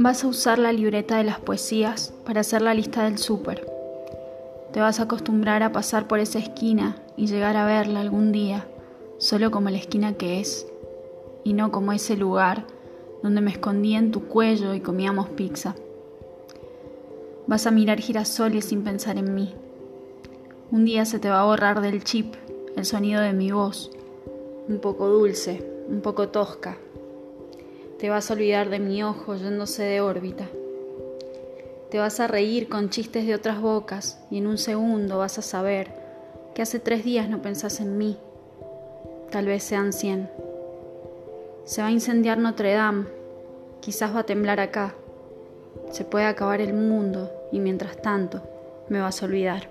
Vas a usar la libreta de las poesías para hacer la lista del súper. Te vas a acostumbrar a pasar por esa esquina y llegar a verla algún día, solo como la esquina que es, y no como ese lugar donde me escondía en tu cuello y comíamos pizza. Vas a mirar girasoles sin pensar en mí. Un día se te va a borrar del chip el sonido de mi voz, un poco dulce, un poco tosca. Te vas a olvidar de mi ojo yéndose de órbita. Te vas a reír con chistes de otras bocas y en un segundo vas a saber que hace tres días no pensás en mí. Tal vez sean cien. Se va a incendiar Notre Dame. Quizás va a temblar acá. Se puede acabar el mundo y mientras tanto me vas a olvidar.